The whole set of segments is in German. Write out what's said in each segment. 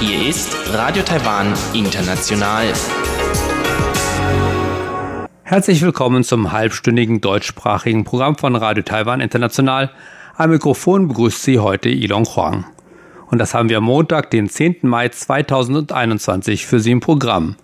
Hier ist Radio Taiwan International. Herzlich willkommen zum halbstündigen deutschsprachigen Programm von Radio Taiwan International. Am Mikrofon begrüßt Sie heute Ilon Huang. Und das haben wir am Montag, den 10. Mai 2021 für Sie im Programm.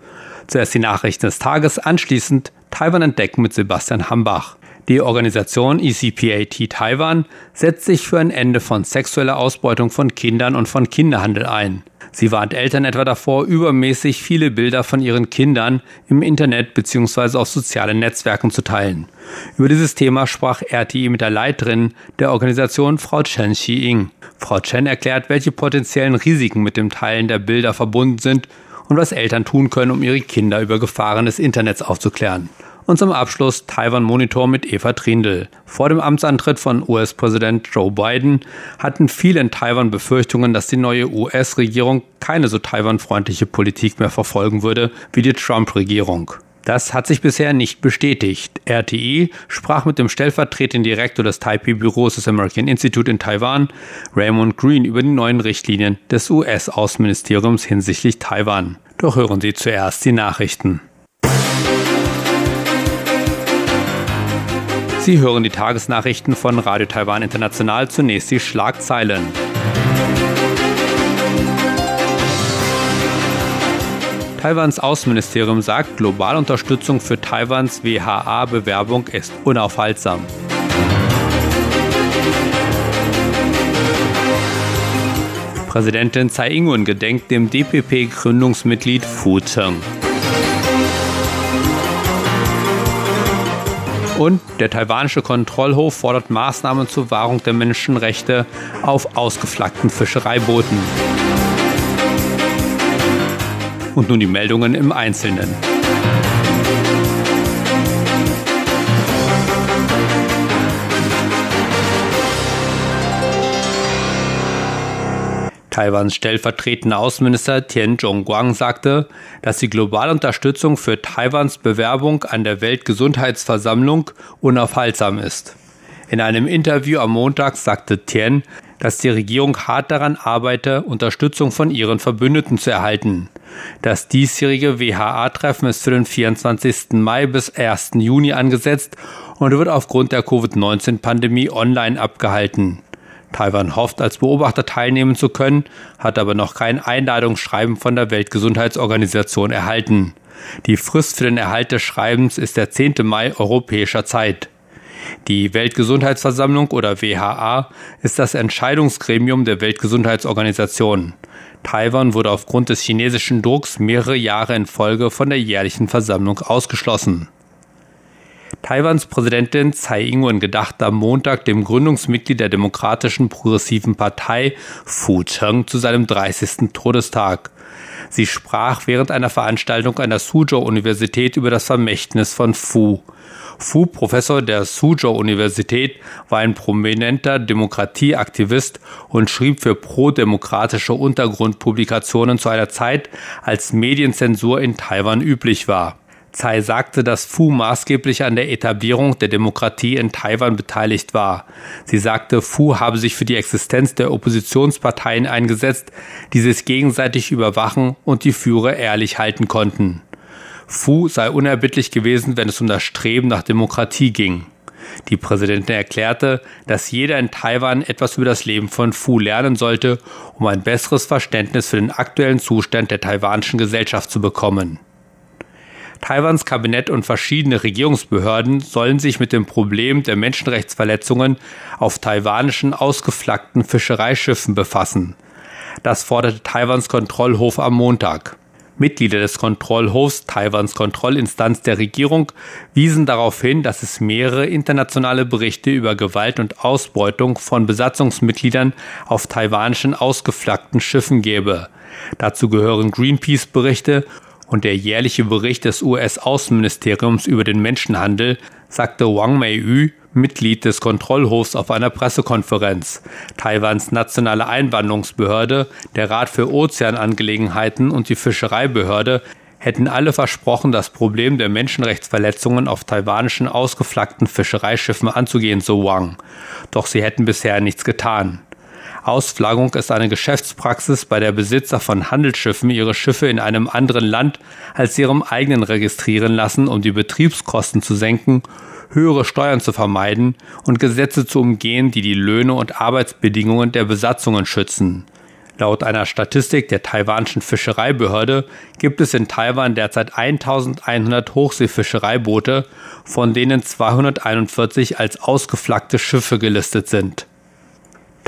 Zuerst die Nachrichten des Tages, anschließend Taiwan entdecken mit Sebastian Hambach. Die Organisation ECPAT Taiwan setzt sich für ein Ende von sexueller Ausbeutung von Kindern und von Kinderhandel ein. Sie warnt Eltern etwa davor, übermäßig viele Bilder von ihren Kindern im Internet bzw. auf sozialen Netzwerken zu teilen. Über dieses Thema sprach RTI mit der Leiterin der Organisation, Frau Chen Xi-Ying. Frau Chen erklärt, welche potenziellen Risiken mit dem Teilen der Bilder verbunden sind und was Eltern tun können, um ihre Kinder über Gefahren des Internets aufzuklären. Und zum Abschluss Taiwan Monitor mit Eva Trindl. Vor dem Amtsantritt von US-Präsident Joe Biden hatten viele in Taiwan Befürchtungen, dass die neue US-Regierung keine so Taiwan-freundliche Politik mehr verfolgen würde wie die Trump-Regierung. Das hat sich bisher nicht bestätigt. RTI sprach mit dem stellvertretenden Direktor des Taipei-Büros des American Institute in Taiwan, Raymond Green, über die neuen Richtlinien des US-Außenministeriums hinsichtlich Taiwan. Doch hören Sie zuerst die Nachrichten. Sie hören die Tagesnachrichten von Radio Taiwan International. Zunächst die Schlagzeilen. Taiwans Außenministerium sagt, globale Unterstützung für Taiwans WHA-Bewerbung ist unaufhaltsam. Präsidentin Tsai Ing-wen gedenkt dem DPP-Gründungsmitglied Fu Zheng. Und der taiwanische Kontrollhof fordert Maßnahmen zur Wahrung der Menschenrechte auf ausgeflaggten Fischereibooten. Und nun die Meldungen im Einzelnen. Taiwans stellvertretender Außenminister Tian Zhongguang sagte, dass die globale Unterstützung für Taiwans Bewerbung an der Weltgesundheitsversammlung unaufhaltsam ist. In einem Interview am Montag sagte Tian, dass die Regierung hart daran arbeite, Unterstützung von ihren Verbündeten zu erhalten. Das diesjährige WHA-Treffen ist für den 24. Mai bis 1. Juni angesetzt und wird aufgrund der Covid-19-Pandemie online abgehalten. Taiwan hofft, als Beobachter teilnehmen zu können, hat aber noch kein Einladungsschreiben von der Weltgesundheitsorganisation erhalten. Die Frist für den Erhalt des Schreibens ist der 10. Mai europäischer Zeit. Die Weltgesundheitsversammlung oder WHA ist das Entscheidungsgremium der Weltgesundheitsorganisation. Taiwan wurde aufgrund des chinesischen Drucks mehrere Jahre in Folge von der jährlichen Versammlung ausgeschlossen. Taiwans Präsidentin Tsai Ing-wen gedachte am Montag dem Gründungsmitglied der Demokratischen Progressiven Partei Fu Cheng zu seinem 30. Todestag. Sie sprach während einer Veranstaltung an der Suzhou-Universität über das Vermächtnis von Fu. Fu, Professor der Suzhou-Universität, war ein prominenter Demokratieaktivist und schrieb für pro-demokratische Untergrundpublikationen zu einer Zeit, als Medienzensur in Taiwan üblich war. Tsai sagte, dass Fu maßgeblich an der Etablierung der Demokratie in Taiwan beteiligt war. Sie sagte, Fu habe sich für die Existenz der Oppositionsparteien eingesetzt, die sich gegenseitig überwachen und die Führer ehrlich halten konnten. Fu sei unerbittlich gewesen, wenn es um das Streben nach Demokratie ging. Die Präsidentin erklärte, dass jeder in Taiwan etwas über das Leben von Fu lernen sollte, um ein besseres Verständnis für den aktuellen Zustand der taiwanischen Gesellschaft zu bekommen. Taiwans Kabinett und verschiedene Regierungsbehörden sollen sich mit dem Problem der Menschenrechtsverletzungen auf taiwanischen ausgeflaggten Fischereischiffen befassen. Das forderte Taiwans Kontrollhof am Montag. Mitglieder des Kontrollhofs, Taiwans Kontrollinstanz der Regierung, wiesen darauf hin, dass es mehrere internationale Berichte über Gewalt und Ausbeutung von Besatzungsmitgliedern auf taiwanischen ausgeflaggten Schiffen gäbe. Dazu gehören Greenpeace-Berichte und der jährliche Bericht des US-Außenministeriums über den Menschenhandel, sagte Wang Mei-yu, Mitglied des Kontrollhofs auf einer Pressekonferenz. Taiwans nationale Einwanderungsbehörde, der Rat für Ozeanangelegenheiten und die Fischereibehörde hätten alle versprochen, das Problem der Menschenrechtsverletzungen auf taiwanischen ausgeflaggten Fischereischiffen anzugehen, so Wang. Doch sie hätten bisher nichts getan. Ausflaggung ist eine Geschäftspraxis, bei der Besitzer von Handelsschiffen ihre Schiffe in einem anderen Land als ihrem eigenen registrieren lassen, um die Betriebskosten zu senken, höhere Steuern zu vermeiden und Gesetze zu umgehen, die die Löhne und Arbeitsbedingungen der Besatzungen schützen. Laut einer Statistik der taiwanischen Fischereibehörde gibt es in Taiwan derzeit 1100 Hochseefischereiboote, von denen 241 als ausgeflaggte Schiffe gelistet sind.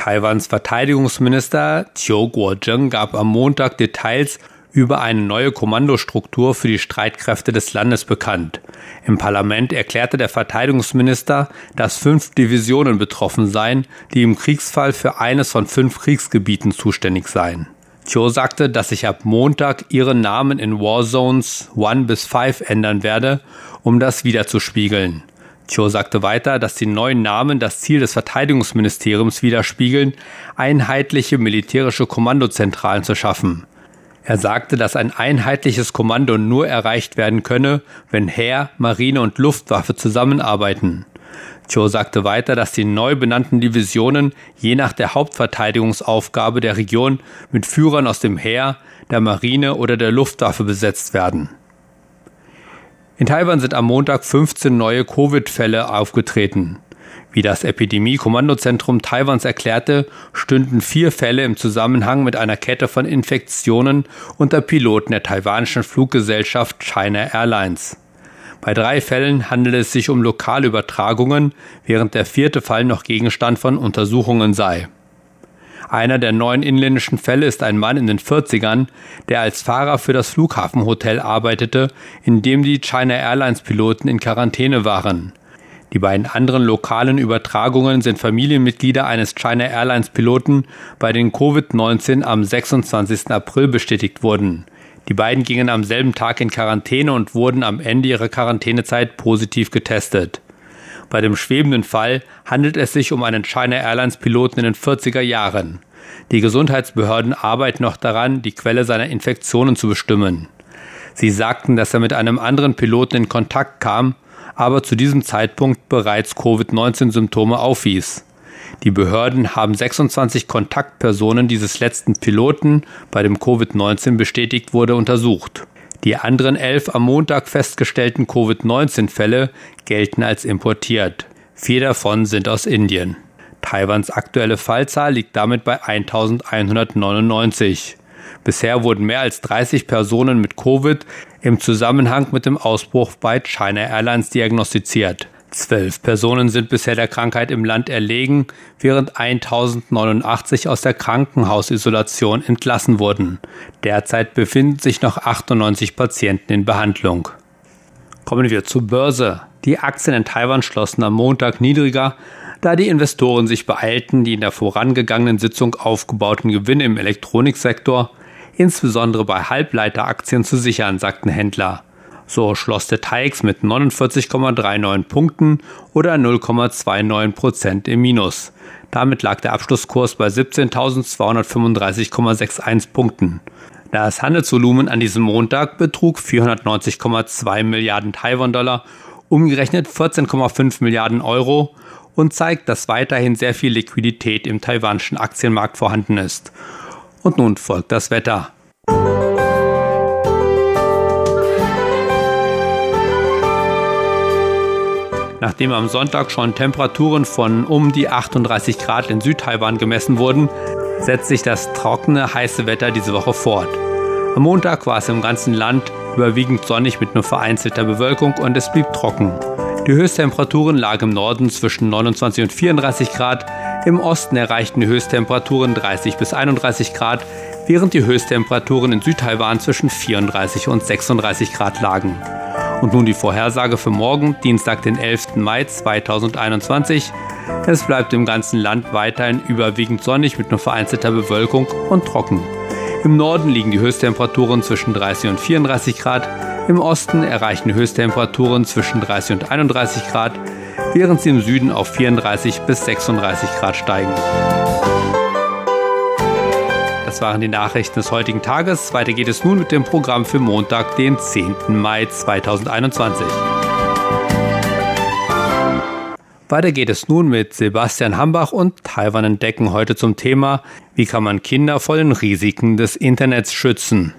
Taiwans Verteidigungsminister Chiu Kuo-jeng gab am Montag Details über eine neue Kommandostruktur für die Streitkräfte des Landes bekannt. Im Parlament erklärte der Verteidigungsminister, dass fünf Divisionen betroffen seien, die im Kriegsfall für eines von fünf Kriegsgebieten zuständig seien. Cho sagte, dass sich ab Montag ihre Namen in Warzones 1 bis 5 ändern werde, um das wiederzuspiegeln. Cho sagte weiter, dass die neuen Namen das Ziel des Verteidigungsministeriums widerspiegeln, einheitliche militärische Kommandozentralen zu schaffen. Er sagte, dass ein einheitliches Kommando nur erreicht werden könne, wenn Heer, Marine und Luftwaffe zusammenarbeiten. Cho sagte weiter, dass die neu benannten Divisionen je nach der Hauptverteidigungsaufgabe der Region mit Führern aus dem Heer, der Marine oder der Luftwaffe besetzt werden. In Taiwan sind am Montag 15 neue Covid-Fälle aufgetreten. Wie das Epidemie-Kommandozentrum Taiwans erklärte, stünden vier Fälle im Zusammenhang mit einer Kette von Infektionen unter Piloten der taiwanischen Fluggesellschaft China Airlines. Bei drei Fällen handelt es sich um lokale Übertragungen, während der vierte Fall noch Gegenstand von Untersuchungen sei. Einer der neun inländischen Fälle ist ein Mann in den 40ern, der als Fahrer für das Flughafenhotel arbeitete, in dem die China Airlines Piloten in Quarantäne waren. Die beiden anderen lokalen Übertragungen sind Familienmitglieder eines China Airlines Piloten, bei denen Covid-19 am 26. April bestätigt wurden. Die beiden gingen am selben Tag in Quarantäne und wurden am Ende ihrer Quarantänezeit positiv getestet. Bei dem schwebenden Fall handelt es sich um einen China Airlines Piloten in den 40er Jahren. Die Gesundheitsbehörden arbeiten noch daran, die Quelle seiner Infektionen zu bestimmen. Sie sagten, dass er mit einem anderen Piloten in Kontakt kam aber zu diesem Zeitpunkt bereits Covid-19-Symptome aufwies. Die Behörden haben 26 Kontaktpersonen dieses letzten Piloten, bei dem Covid-19 bestätigt wurde, untersucht. Die anderen elf am Montag festgestellten Covid-19-Fälle gelten als importiert. Vier davon sind aus Indien. Taiwans aktuelle Fallzahl liegt damit bei 1199. Bisher wurden mehr als 30 Personen mit Covid im Zusammenhang mit dem Ausbruch bei China Airlines diagnostiziert. Zwölf Personen sind bisher der Krankheit im Land erlegen, während 1089 aus der Krankenhausisolation entlassen wurden. Derzeit befinden sich noch 98 Patienten in Behandlung. Kommen wir zur Börse. Die Aktien in Taiwan schlossen am Montag niedriger, da die Investoren sich beeilten, die in der vorangegangenen Sitzung aufgebauten Gewinne im Elektroniksektor insbesondere bei Halbleiteraktien zu sichern, sagten Händler. So schloss der TAIX mit 49,39 Punkten oder 0,29 Prozent im Minus. Damit lag der Abschlusskurs bei 17.235,61 Punkten. Das Handelsvolumen an diesem Montag betrug 490,2 Milliarden Taiwan-Dollar, umgerechnet 14,5 Milliarden Euro und zeigt, dass weiterhin sehr viel Liquidität im taiwanischen Aktienmarkt vorhanden ist. Und nun folgt das Wetter. Nachdem am Sonntag schon Temperaturen von um die 38 Grad in Südtaiwan gemessen wurden, setzt sich das trockene, heiße Wetter diese Woche fort. Am Montag war es im ganzen Land überwiegend sonnig mit nur vereinzelter Bewölkung und es blieb trocken. Die Höchsttemperaturen lagen im Norden zwischen 29 und 34 Grad, im Osten erreichten die Höchsttemperaturen 30 bis 31 Grad, während die Höchsttemperaturen in Südtaiwan zwischen 34 und 36 Grad lagen. Und nun die Vorhersage für morgen, Dienstag, den 11. Mai 2021. Es bleibt im ganzen Land weiterhin überwiegend sonnig mit nur vereinzelter Bewölkung und trocken. Im Norden liegen die Höchsttemperaturen zwischen 30 und 34 Grad, im Osten erreichen Höchsttemperaturen zwischen 30 und 31 Grad, während sie im Süden auf 34 bis 36 Grad steigen. Das waren die Nachrichten des heutigen Tages. Weiter geht es nun mit dem Programm für Montag, den 10. Mai 2021. Weiter geht es nun mit Sebastian Hambach und Taiwan entdecken heute zum Thema, wie kann man Kinder vor den Risiken des Internets schützen.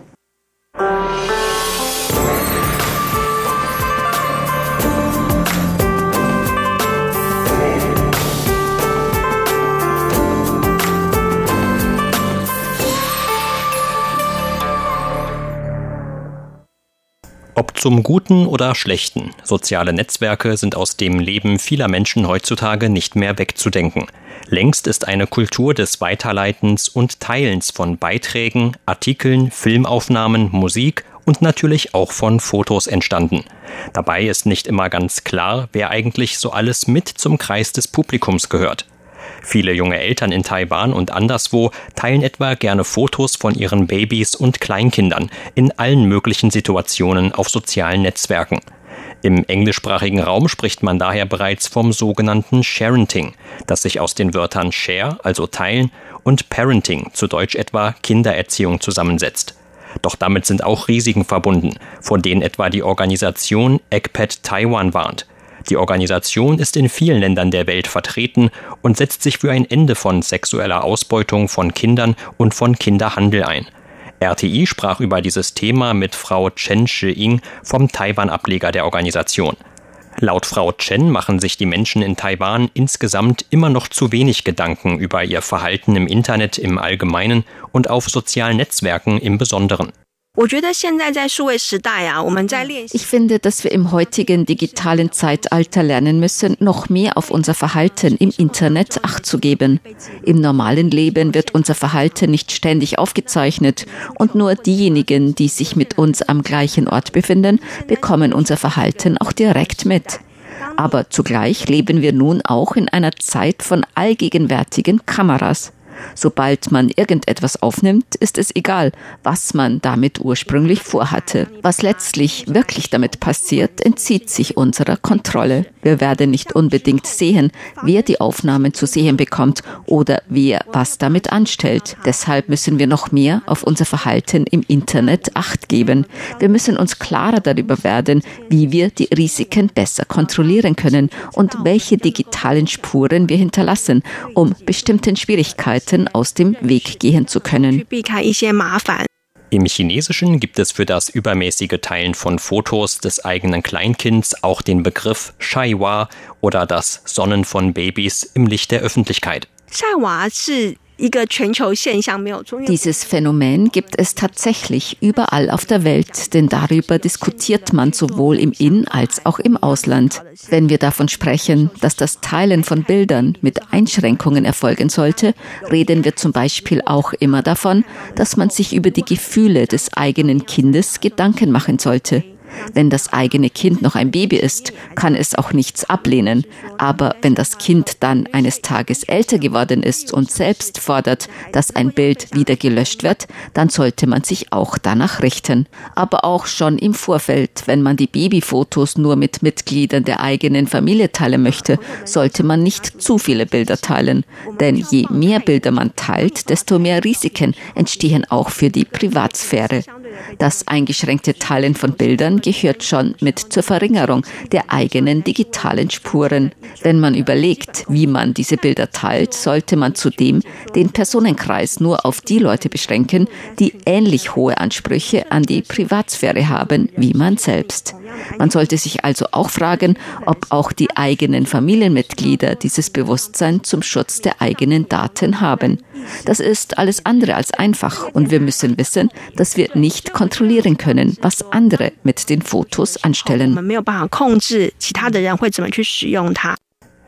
Ob zum Guten oder Schlechten, soziale Netzwerke sind aus dem Leben vieler Menschen heutzutage nicht mehr wegzudenken. Längst ist eine Kultur des Weiterleitens und Teilens von Beiträgen, Artikeln, Filmaufnahmen, Musik und natürlich auch von Fotos entstanden. Dabei ist nicht immer ganz klar, wer eigentlich so alles mit zum Kreis des Publikums gehört. Viele junge Eltern in Taiwan und anderswo teilen etwa gerne Fotos von ihren Babys und Kleinkindern in allen möglichen Situationen auf sozialen Netzwerken. Im englischsprachigen Raum spricht man daher bereits vom sogenannten Sharenting, das sich aus den Wörtern Share, also teilen, und Parenting, zu Deutsch etwa Kindererziehung zusammensetzt. Doch damit sind auch Risiken verbunden, von denen etwa die Organisation ECPET Taiwan warnt. Die Organisation ist in vielen Ländern der Welt vertreten und setzt sich für ein Ende von sexueller Ausbeutung von Kindern und von Kinderhandel ein. RTI sprach über dieses Thema mit Frau Chen Shi-Ying vom Taiwan-Ableger der Organisation. Laut Frau Chen machen sich die Menschen in Taiwan insgesamt immer noch zu wenig Gedanken über ihr Verhalten im Internet im Allgemeinen und auf sozialen Netzwerken im Besonderen. Ich finde, dass wir im heutigen digitalen Zeitalter lernen müssen, noch mehr auf unser Verhalten im Internet Acht zu geben. Im normalen Leben wird unser Verhalten nicht ständig aufgezeichnet und nur diejenigen, die sich mit uns am gleichen Ort befinden, bekommen unser Verhalten auch direkt mit. Aber zugleich leben wir nun auch in einer Zeit von allgegenwärtigen Kameras. Sobald man irgendetwas aufnimmt, ist es egal, was man damit ursprünglich vorhatte. Was letztlich wirklich damit passiert, entzieht sich unserer Kontrolle. Wir werden nicht unbedingt sehen, wer die Aufnahmen zu sehen bekommt oder wer was damit anstellt. Deshalb müssen wir noch mehr auf unser Verhalten im Internet acht geben. Wir müssen uns klarer darüber werden, wie wir die Risiken besser kontrollieren können und welche digitalen Spuren wir hinterlassen, um bestimmten Schwierigkeiten Konflikten aus dem Weg gehen zu können. Im Chinesischen gibt es für das übermäßige Teilen von Fotos des eigenen Kleinkinds auch den Begriff Shaiwa oder das Sonnen von Babys im Licht der Öffentlichkeit. Dieses Phänomen gibt es tatsächlich überall auf der Welt, denn darüber diskutiert man sowohl im In- als auch im Ausland. Wenn wir davon sprechen, dass das Teilen von Bildern mit Einschränkungen erfolgen sollte, reden wir zum Beispiel auch immer davon, dass man sich über die Gefühle des eigenen Kindes Gedanken machen sollte. Wenn das eigene Kind noch ein Baby ist, kann es auch nichts ablehnen. Aber wenn das Kind dann eines Tages älter geworden ist und selbst fordert, dass ein Bild wieder gelöscht wird, dann sollte man sich auch danach richten. Aber auch schon im Vorfeld, wenn man die Babyfotos nur mit Mitgliedern der eigenen Familie teilen möchte, sollte man nicht zu viele Bilder teilen. Denn je mehr Bilder man teilt, desto mehr Risiken entstehen auch für die Privatsphäre. Das eingeschränkte Teilen von Bildern gehört schon mit zur Verringerung der eigenen digitalen Spuren. Wenn man überlegt, wie man diese Bilder teilt, sollte man zudem den Personenkreis nur auf die Leute beschränken, die ähnlich hohe Ansprüche an die Privatsphäre haben wie man selbst. Man sollte sich also auch fragen, ob auch die eigenen Familienmitglieder dieses Bewusstsein zum Schutz der eigenen Daten haben. Das ist alles andere als einfach und wir müssen wissen, dass wir nicht kontrollieren können, was andere mit den Fotos anstellen.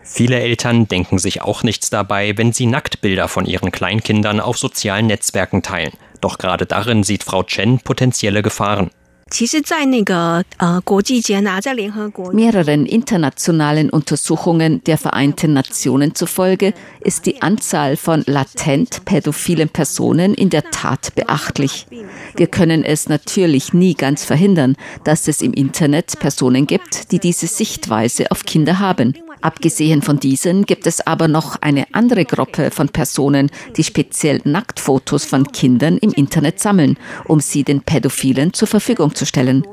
Viele Eltern denken sich auch nichts dabei, wenn sie Nacktbilder von ihren Kleinkindern auf sozialen Netzwerken teilen. Doch gerade darin sieht Frau Chen potenzielle Gefahren. Mehreren internationalen Untersuchungen der Vereinten Nationen zufolge ist die Anzahl von latent pädophilen Personen in der Tat beachtlich. Wir können es natürlich nie ganz verhindern, dass es im Internet Personen gibt, die diese Sichtweise auf Kinder haben. Abgesehen von diesen gibt es aber noch eine andere Gruppe von Personen, die speziell Nacktfotos von Kindern im Internet sammeln, um sie den Pädophilen zur Verfügung zu stellen.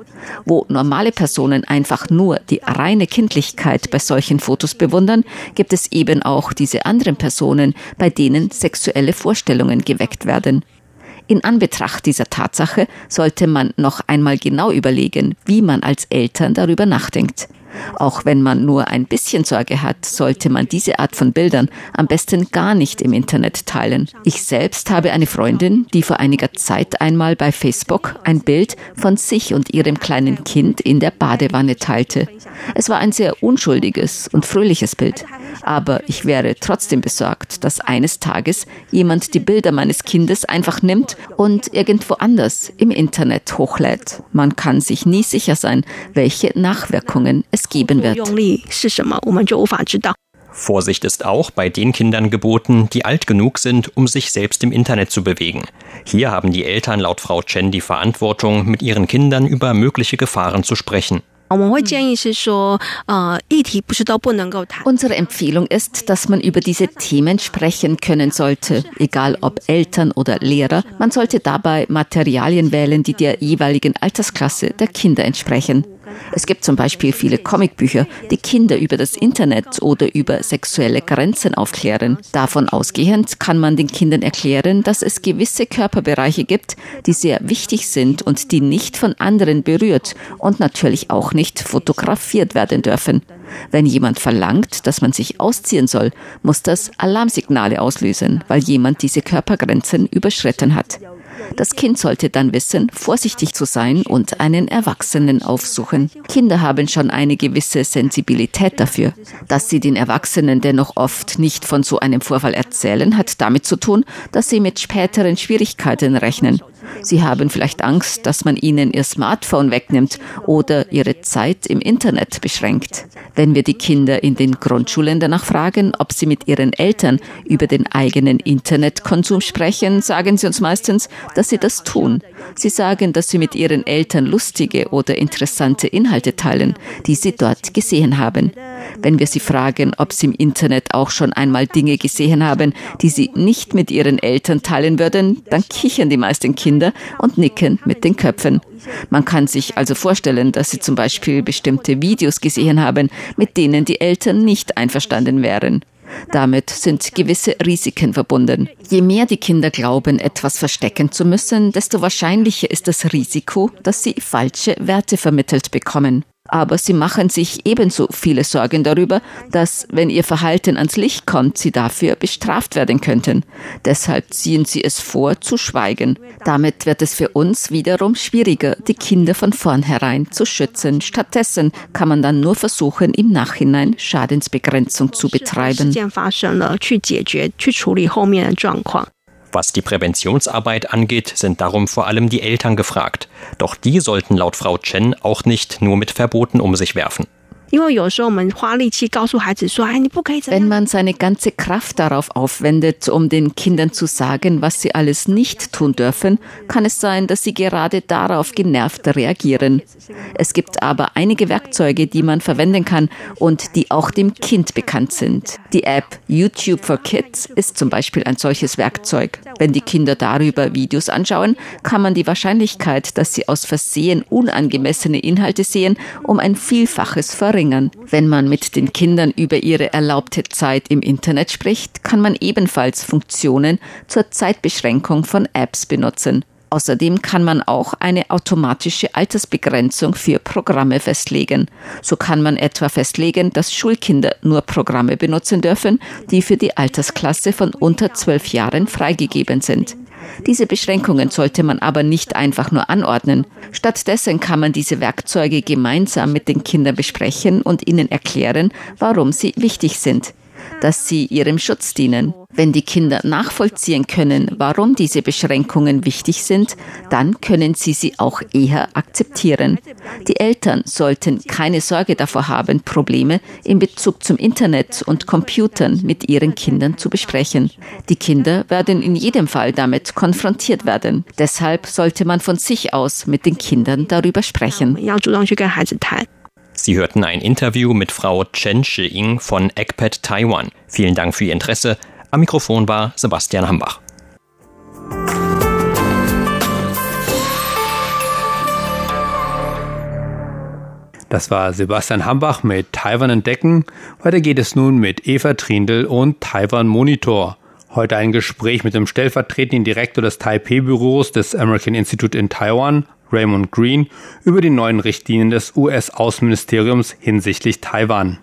Wo normale Personen einfach nur die reine Kindlichkeit bei solchen Fotos bewundern, gibt es eben auch diese anderen Personen, bei denen sexuelle Vorstellungen geweckt werden. In Anbetracht dieser Tatsache sollte man noch einmal genau überlegen, wie man als Eltern darüber nachdenkt. Auch wenn man nur ein bisschen Sorge hat, sollte man diese Art von Bildern am besten gar nicht im Internet teilen. Ich selbst habe eine Freundin, die vor einiger Zeit einmal bei Facebook ein Bild von sich und ihrem kleinen Kind in der Badewanne teilte. Es war ein sehr unschuldiges und fröhliches Bild. Aber ich wäre trotzdem besorgt, dass eines Tages jemand die Bilder meines Kindes einfach nimmt und irgendwo anders im Internet hochlädt. Man kann sich nie sicher sein, welche Nachwirkungen es geben wird. Vorsicht ist auch bei den Kindern geboten, die alt genug sind, um sich selbst im Internet zu bewegen. Hier haben die Eltern laut Frau Chen die Verantwortung, mit ihren Kindern über mögliche Gefahren zu sprechen. Unsere Empfehlung ist, dass man über diese Themen sprechen können sollte, egal ob Eltern oder Lehrer. Man sollte dabei Materialien wählen, die der jeweiligen Altersklasse der Kinder entsprechen. Es gibt zum Beispiel viele Comicbücher, die Kinder über das Internet oder über sexuelle Grenzen aufklären. Davon ausgehend kann man den Kindern erklären, dass es gewisse Körperbereiche gibt, die sehr wichtig sind und die nicht von anderen berührt und natürlich auch nicht fotografiert werden dürfen. Wenn jemand verlangt, dass man sich ausziehen soll, muss das Alarmsignale auslösen, weil jemand diese Körpergrenzen überschritten hat. Das Kind sollte dann wissen, vorsichtig zu sein und einen Erwachsenen aufsuchen. Kinder haben schon eine gewisse Sensibilität dafür. Dass sie den Erwachsenen dennoch oft nicht von so einem Vorfall erzählen, hat damit zu tun, dass sie mit späteren Schwierigkeiten rechnen. Sie haben vielleicht Angst, dass man ihnen ihr Smartphone wegnimmt oder ihre Zeit im Internet beschränkt. Wenn wir die Kinder in den Grundschulen danach fragen, ob sie mit ihren Eltern über den eigenen Internetkonsum sprechen, sagen sie uns meistens, dass sie das tun. Sie sagen, dass sie mit ihren Eltern lustige oder interessante Inhalte teilen, die sie dort gesehen haben. Wenn wir sie fragen, ob sie im Internet auch schon einmal Dinge gesehen haben, die sie nicht mit ihren Eltern teilen würden, dann kichern die meisten Kinder und nicken mit den Köpfen. Man kann sich also vorstellen, dass sie zum Beispiel bestimmte Videos gesehen haben, mit denen die Eltern nicht einverstanden wären. Damit sind gewisse Risiken verbunden. Je mehr die Kinder glauben, etwas verstecken zu müssen, desto wahrscheinlicher ist das Risiko, dass sie falsche Werte vermittelt bekommen aber sie machen sich ebenso viele Sorgen darüber, dass, wenn ihr Verhalten ans Licht kommt, sie dafür bestraft werden könnten. Deshalb ziehen sie es vor, zu schweigen. Damit wird es für uns wiederum schwieriger, die Kinder von vornherein zu schützen. Stattdessen kann man dann nur versuchen, im Nachhinein Schadensbegrenzung zu betreiben. Was die Präventionsarbeit angeht, sind darum vor allem die Eltern gefragt. Doch die sollten laut Frau Chen auch nicht nur mit Verboten um sich werfen. Wenn man seine ganze Kraft darauf aufwendet, um den Kindern zu sagen, was sie alles nicht tun dürfen, kann es sein, dass sie gerade darauf genervt reagieren. Es gibt aber einige Werkzeuge, die man verwenden kann und die auch dem Kind bekannt sind. Die App YouTube for Kids ist zum Beispiel ein solches Werkzeug. Wenn die Kinder darüber Videos anschauen, kann man die Wahrscheinlichkeit, dass sie aus Versehen unangemessene Inhalte sehen, um ein Vielfaches verringern verringern. Wenn man mit den Kindern über ihre erlaubte Zeit im Internet spricht, kann man ebenfalls Funktionen zur Zeitbeschränkung von Apps benutzen. Außerdem kann man auch eine automatische Altersbegrenzung für Programme festlegen. So kann man etwa festlegen, dass Schulkinder nur Programme benutzen dürfen, die für die Altersklasse von unter zwölf Jahren freigegeben sind. Diese Beschränkungen sollte man aber nicht einfach nur anordnen. Stattdessen kann man diese Werkzeuge gemeinsam mit den Kindern besprechen und ihnen erklären, warum sie wichtig sind dass sie ihrem Schutz dienen. Wenn die Kinder nachvollziehen können, warum diese Beschränkungen wichtig sind, dann können sie sie auch eher akzeptieren. Die Eltern sollten keine Sorge davor haben, Probleme in Bezug zum Internet und Computern mit ihren Kindern zu besprechen. Die Kinder werden in jedem Fall damit konfrontiert werden. Deshalb sollte man von sich aus mit den Kindern darüber sprechen. Sie hörten ein Interview mit Frau Chen Shi-Ying von ECPAT Taiwan. Vielen Dank für Ihr Interesse. Am Mikrofon war Sebastian Hambach. Das war Sebastian Hambach mit Taiwan entdecken. Weiter geht es nun mit Eva Trindl und Taiwan Monitor. Heute ein Gespräch mit dem stellvertretenden Direktor des Taipei-Büros des American Institute in Taiwan, Raymond Green, über die neuen Richtlinien des US-Außenministeriums hinsichtlich Taiwan.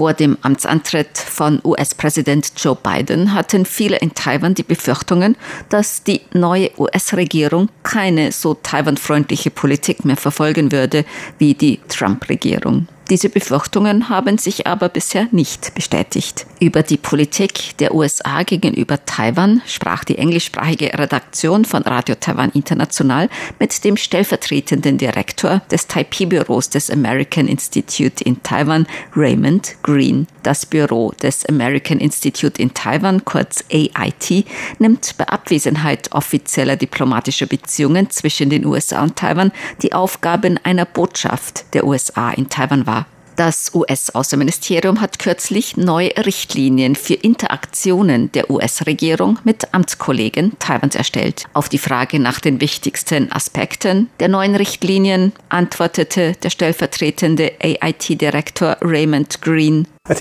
Vor dem Amtsantritt von US-Präsident Joe Biden hatten viele in Taiwan die Befürchtungen, dass die neue US-Regierung keine so Taiwan-freundliche Politik mehr verfolgen würde wie die Trump-Regierung. Diese Befürchtungen haben sich aber bisher nicht bestätigt. Über die Politik der USA gegenüber Taiwan sprach die englischsprachige Redaktion von Radio Taiwan International mit dem stellvertretenden Direktor des Taipei-Büros des American Institute in Taiwan, Raymond Green. Das Büro des American Institute in Taiwan, kurz AIT, nimmt bei Abwesenheit offizieller diplomatischer Beziehungen zwischen den USA und Taiwan die Aufgaben einer Botschaft der USA in Taiwan wahr. Das US-Außenministerium hat kürzlich neue Richtlinien für Interaktionen der US-Regierung mit Amtskollegen Taiwans erstellt. Auf die Frage nach den wichtigsten Aspekten der neuen Richtlinien antwortete der stellvertretende AIT-Direktor Raymond Green. Uh,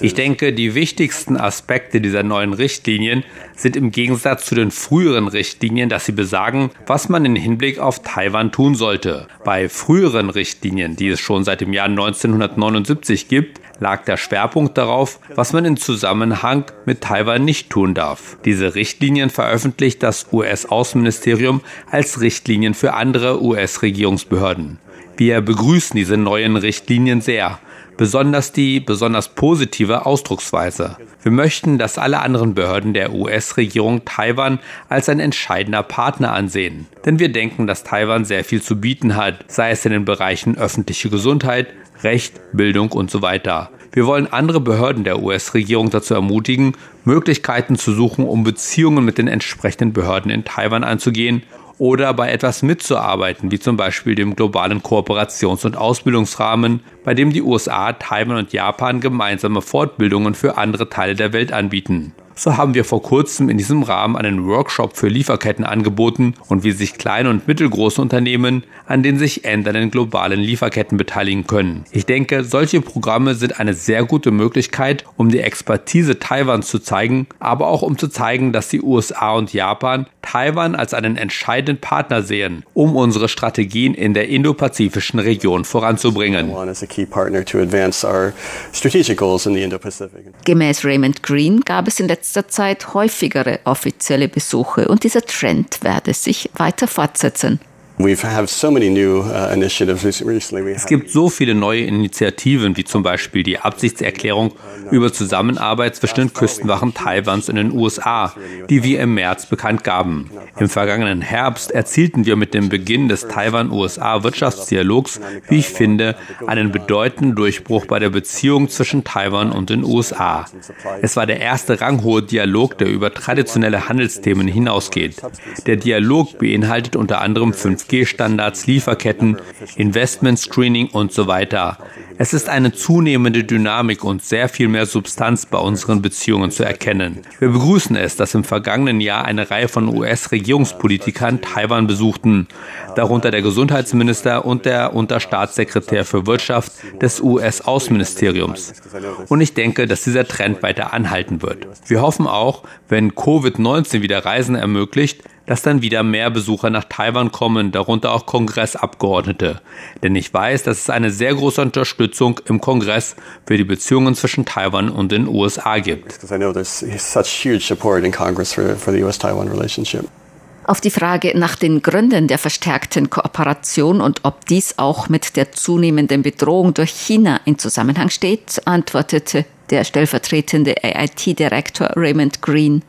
ich denke, die wichtigsten Aspekte dieser neuen Richtlinien sind im Gegensatz zu den früheren Richtlinien, dass sie besagen, was man im Hinblick auf Taiwan tun sollte. Bei früheren Richtlinien, die es schon seit dem Jahr 1979 gibt, lag der Schwerpunkt darauf, was man in Zusammenhang mit Taiwan nicht tun darf. Diese Richtlinien veröffentlicht das US-Außenministerium als Richtlinien für andere US-Regierungsbehörden. Wir begrüßen diese neuen Richtlinien sehr, besonders die besonders positive Ausdrucksweise. Wir möchten, dass alle anderen Behörden der US-Regierung Taiwan als ein entscheidender Partner ansehen. Denn wir denken, dass Taiwan sehr viel zu bieten hat, sei es in den Bereichen öffentliche Gesundheit, Recht, Bildung und so weiter. Wir wollen andere Behörden der US-Regierung dazu ermutigen, Möglichkeiten zu suchen, um Beziehungen mit den entsprechenden Behörden in Taiwan anzugehen oder bei etwas mitzuarbeiten, wie zum Beispiel dem globalen Kooperations- und Ausbildungsrahmen, bei dem die USA, Taiwan und Japan gemeinsame Fortbildungen für andere Teile der Welt anbieten. So haben wir vor kurzem in diesem Rahmen einen Workshop für Lieferketten angeboten und wie sich kleine und mittelgroße Unternehmen an den sich ändernden globalen Lieferketten beteiligen können. Ich denke, solche Programme sind eine sehr gute Möglichkeit, um die Expertise Taiwans zu zeigen, aber auch um zu zeigen, dass die USA und Japan Taiwan als einen entscheidenden Partner sehen, um unsere Strategien in der indopazifischen Region voranzubringen. Gemäß Raymond Green gab es in letzter letzter Zeit häufigere offizielle Besuche und dieser Trend werde sich weiter fortsetzen. Uh, es gibt so viele neue Initiativen, wie zum Beispiel die Absichtserklärung über Zusammenarbeit zwischen den Küstenwachen Taiwans und den USA, die wir im März bekannt gaben. Im vergangenen Herbst erzielten wir mit dem Beginn des Taiwan-USA-Wirtschaftsdialogs, wie ich finde, einen bedeutenden Durchbruch bei der Beziehung zwischen Taiwan und den USA. Es war der erste ranghohe Dialog, der über traditionelle Handelsthemen hinausgeht. Der Dialog beinhaltet unter anderem fünf 5G-Standards, Lieferketten, Investment Screening und so weiter. Es ist eine zunehmende Dynamik und sehr viel mehr Substanz bei unseren Beziehungen zu erkennen. Wir begrüßen es, dass im vergangenen Jahr eine Reihe von US-Regierungspolitikern Taiwan besuchten, darunter der Gesundheitsminister und der Unterstaatssekretär für Wirtschaft des US-Außenministeriums. Und ich denke, dass dieser Trend weiter anhalten wird. Wir hoffen auch, wenn Covid-19 wieder Reisen ermöglicht, dass dann wieder mehr Besucher nach Taiwan kommen, darunter auch Kongressabgeordnete. Denn ich weiß, dass es eine sehr große Unterstützung im Kongress für die Beziehungen zwischen Taiwan und den USA gibt. Auf die Frage nach den Gründen der verstärkten Kooperation und ob dies auch mit der zunehmenden Bedrohung durch China in Zusammenhang steht, antwortete der stellvertretende AIT-Direktor Raymond Green.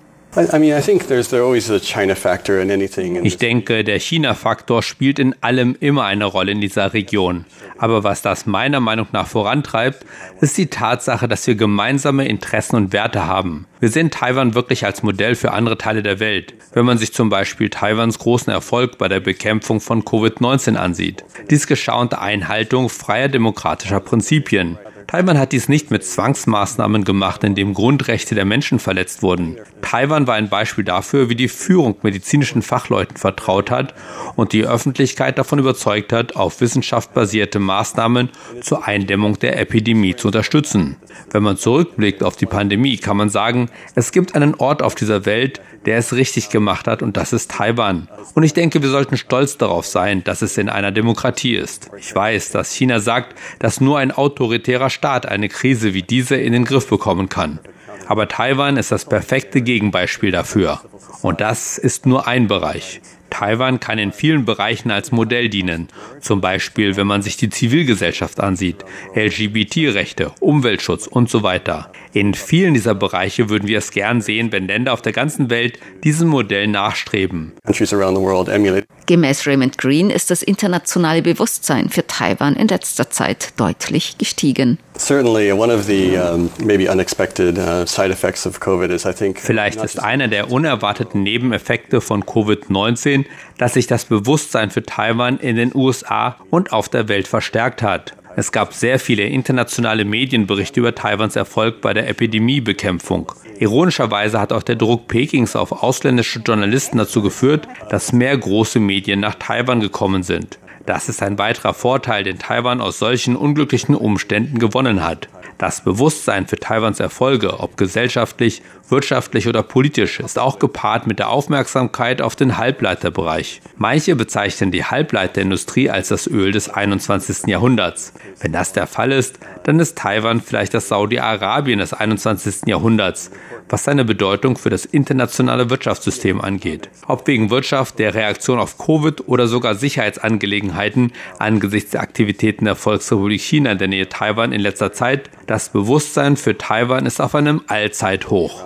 Ich denke, der China-Faktor spielt in allem immer eine Rolle in dieser Region. Aber was das meiner Meinung nach vorantreibt, ist die Tatsache, dass wir gemeinsame Interessen und Werte haben. Wir sehen Taiwan wirklich als Modell für andere Teile der Welt, wenn man sich zum Beispiel Taiwans großen Erfolg bei der Bekämpfung von Covid-19 ansieht. Dies geschah unter Einhaltung freier demokratischer Prinzipien. Taiwan hat dies nicht mit Zwangsmaßnahmen gemacht, indem Grundrechte der Menschen verletzt wurden. Taiwan war ein Beispiel dafür, wie die Führung medizinischen Fachleuten vertraut hat und die Öffentlichkeit davon überzeugt hat, auf Wissenschaft basierte Maßnahmen zur Eindämmung der Epidemie zu unterstützen. Wenn man zurückblickt auf die Pandemie, kann man sagen, es gibt einen Ort auf dieser Welt, der es richtig gemacht hat und das ist Taiwan. Und ich denke, wir sollten stolz darauf sein, dass es in einer Demokratie ist. Ich weiß, dass China sagt, dass nur ein autoritärer eine Krise wie diese in den Griff bekommen kann. Aber Taiwan ist das perfekte Gegenbeispiel dafür. Und das ist nur ein Bereich. Taiwan kann in vielen Bereichen als Modell dienen. Zum Beispiel, wenn man sich die Zivilgesellschaft ansieht, LGBT-Rechte, Umweltschutz und so weiter. In vielen dieser Bereiche würden wir es gern sehen, wenn Länder auf der ganzen Welt diesem Modell nachstreben. Gemäß Raymond Green ist das internationale Bewusstsein für Taiwan in letzter Zeit deutlich gestiegen. Uh, Vielleicht ist einer der unerwarteten Nebeneffekte von Covid-19, dass sich das Bewusstsein für Taiwan in den USA und auf der Welt verstärkt hat. Es gab sehr viele internationale Medienberichte über Taiwans Erfolg bei der Epidemiebekämpfung. Ironischerweise hat auch der Druck Pekings auf ausländische Journalisten dazu geführt, dass mehr große Medien nach Taiwan gekommen sind. Das ist ein weiterer Vorteil, den Taiwan aus solchen unglücklichen Umständen gewonnen hat. Das Bewusstsein für Taiwans Erfolge, ob gesellschaftlich, wirtschaftlich oder politisch, ist auch gepaart mit der Aufmerksamkeit auf den Halbleiterbereich. Manche bezeichnen die Halbleiterindustrie als das Öl des 21. Jahrhunderts. Wenn das der Fall ist, dann ist Taiwan vielleicht das Saudi-Arabien des 21. Jahrhunderts, was seine Bedeutung für das internationale Wirtschaftssystem angeht. Ob wegen Wirtschaft, der Reaktion auf Covid oder sogar Sicherheitsangelegenheiten angesichts der Aktivitäten der Volksrepublik China in der Nähe Taiwan in letzter Zeit, das Bewusstsein für Taiwan ist auf einem Allzeithoch.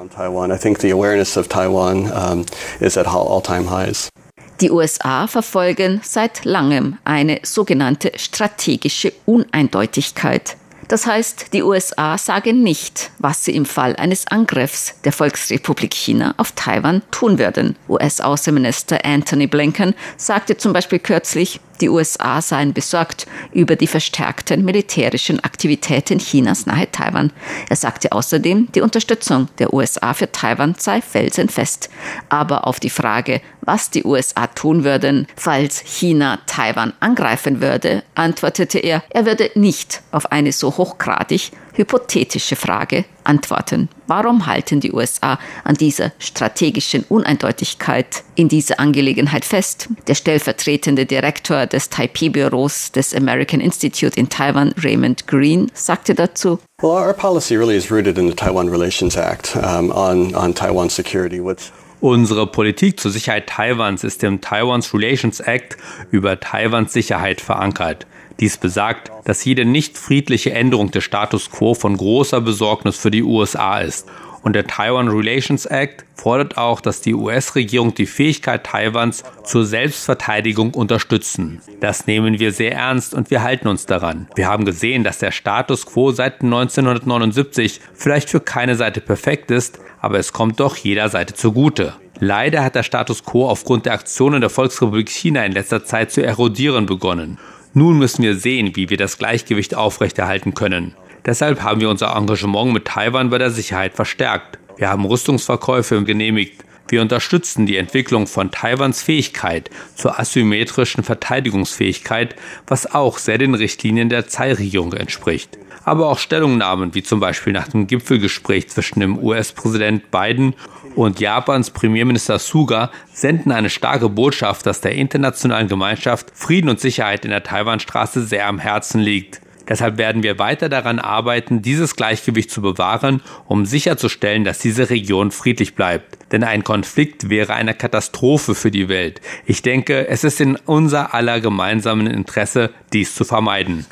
Die USA verfolgen seit langem eine sogenannte strategische Uneindeutigkeit. Das heißt, die USA sagen nicht, was sie im Fall eines Angriffs der Volksrepublik China auf Taiwan tun würden. US-Außenminister Anthony Blinken sagte zum Beispiel kürzlich, die USA seien besorgt über die verstärkten militärischen Aktivitäten Chinas nahe Taiwan. Er sagte außerdem, die Unterstützung der USA für Taiwan sei felsenfest. Aber auf die Frage, was die USA tun würden, falls China Taiwan angreifen würde, antwortete er, er würde nicht auf eine so hochgradig hypothetische Frage antworten. Warum halten die USA an dieser strategischen Uneindeutigkeit in dieser Angelegenheit fest? Der stellvertretende Direktor des Taipei-Büros des American Institute in Taiwan, Raymond Green, sagte dazu, Well, our policy really is rooted in the Taiwan Relations Act um, on, on Taiwan security, which Unsere Politik zur Sicherheit Taiwans ist im Taiwan's Relations Act über Taiwans Sicherheit verankert. Dies besagt, dass jede nicht friedliche Änderung des Status quo von großer Besorgnis für die USA ist. Und der Taiwan Relations Act fordert auch, dass die US-Regierung die Fähigkeit Taiwans zur Selbstverteidigung unterstützen. Das nehmen wir sehr ernst und wir halten uns daran. Wir haben gesehen, dass der Status quo seit 1979 vielleicht für keine Seite perfekt ist, aber es kommt doch jeder Seite zugute. Leider hat der Status quo aufgrund der Aktionen der Volksrepublik China in letzter Zeit zu erodieren begonnen. Nun müssen wir sehen, wie wir das Gleichgewicht aufrechterhalten können. Deshalb haben wir unser Engagement mit Taiwan bei der Sicherheit verstärkt. Wir haben Rüstungsverkäufe genehmigt. Wir unterstützen die Entwicklung von Taiwans Fähigkeit zur asymmetrischen Verteidigungsfähigkeit, was auch sehr den Richtlinien der Tsai-Regierung entspricht. Aber auch Stellungnahmen, wie zum Beispiel nach dem Gipfelgespräch zwischen dem US-Präsident Biden und Japans Premierminister Suga senden eine starke Botschaft, dass der internationalen Gemeinschaft Frieden und Sicherheit in der Taiwanstraße sehr am Herzen liegt. Deshalb werden wir weiter daran arbeiten, dieses Gleichgewicht zu bewahren, um sicherzustellen, dass diese Region friedlich bleibt. Denn ein Konflikt wäre eine Katastrophe für die Welt. Ich denke, es ist in unser aller gemeinsamen Interesse, dies zu vermeiden.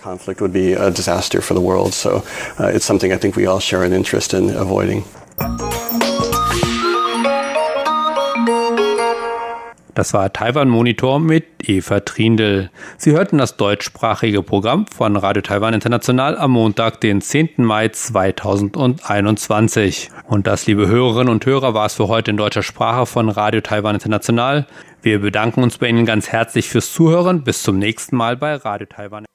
Conflict. Das war Taiwan Monitor mit Eva Trindl. Sie hörten das deutschsprachige Programm von Radio Taiwan International am Montag, den 10. Mai 2021. Und das, liebe Hörerinnen und Hörer, war es für heute in deutscher Sprache von Radio Taiwan International. Wir bedanken uns bei Ihnen ganz herzlich fürs Zuhören. Bis zum nächsten Mal bei Radio Taiwan.